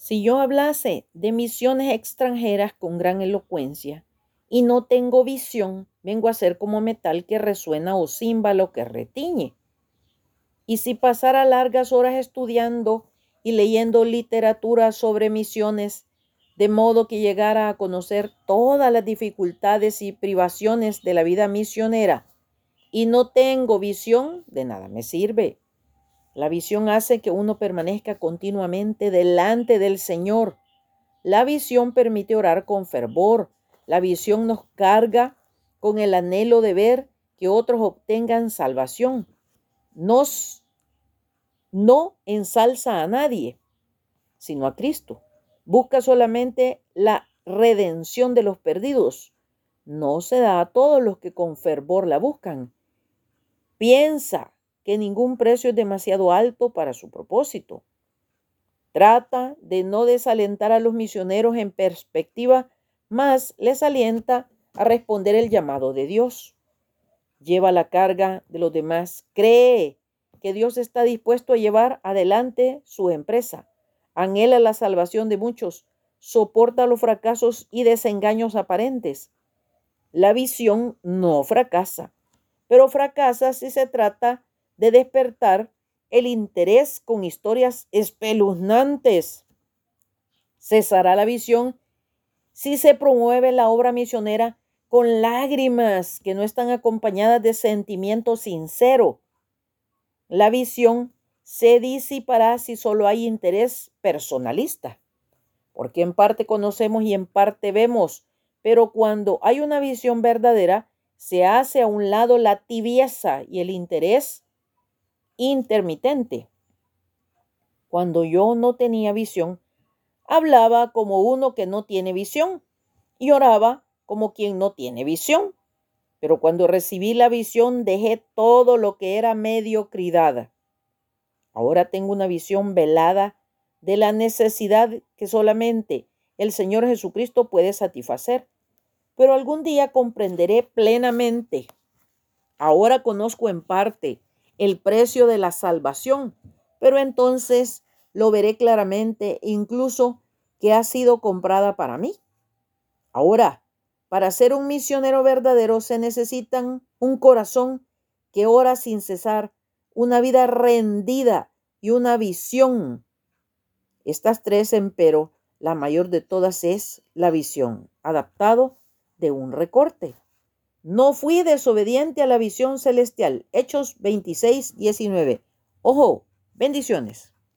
Si yo hablase de misiones extranjeras con gran elocuencia y no tengo visión, vengo a ser como metal que resuena o címbalo que retiñe. Y si pasara largas horas estudiando y leyendo literatura sobre misiones, de modo que llegara a conocer todas las dificultades y privaciones de la vida misionera, y no tengo visión, de nada me sirve. La visión hace que uno permanezca continuamente delante del Señor. La visión permite orar con fervor. La visión nos carga con el anhelo de ver que otros obtengan salvación. Nos no ensalza a nadie, sino a Cristo. Busca solamente la redención de los perdidos. No se da a todos los que con fervor la buscan. Piensa que ningún precio es demasiado alto para su propósito. Trata de no desalentar a los misioneros en perspectiva, más les alienta a responder el llamado de Dios. Lleva la carga de los demás. Cree que Dios está dispuesto a llevar adelante su empresa. Anhela la salvación de muchos. Soporta los fracasos y desengaños aparentes. La visión no fracasa pero fracasa si se trata de despertar el interés con historias espeluznantes. Cesará la visión si se promueve la obra misionera con lágrimas que no están acompañadas de sentimiento sincero. La visión se disipará si solo hay interés personalista, porque en parte conocemos y en parte vemos, pero cuando hay una visión verdadera, se hace a un lado la tibieza y el interés intermitente. Cuando yo no tenía visión, hablaba como uno que no tiene visión y oraba como quien no tiene visión. Pero cuando recibí la visión dejé todo lo que era mediocridad. Ahora tengo una visión velada de la necesidad que solamente el Señor Jesucristo puede satisfacer pero algún día comprenderé plenamente. Ahora conozco en parte el precio de la salvación, pero entonces lo veré claramente, incluso que ha sido comprada para mí. Ahora, para ser un misionero verdadero se necesitan un corazón que ora sin cesar, una vida rendida y una visión. Estas tres, empero, la mayor de todas es la visión, adaptado de un recorte. No fui desobediente a la visión celestial. Hechos 26, 19. Ojo, bendiciones.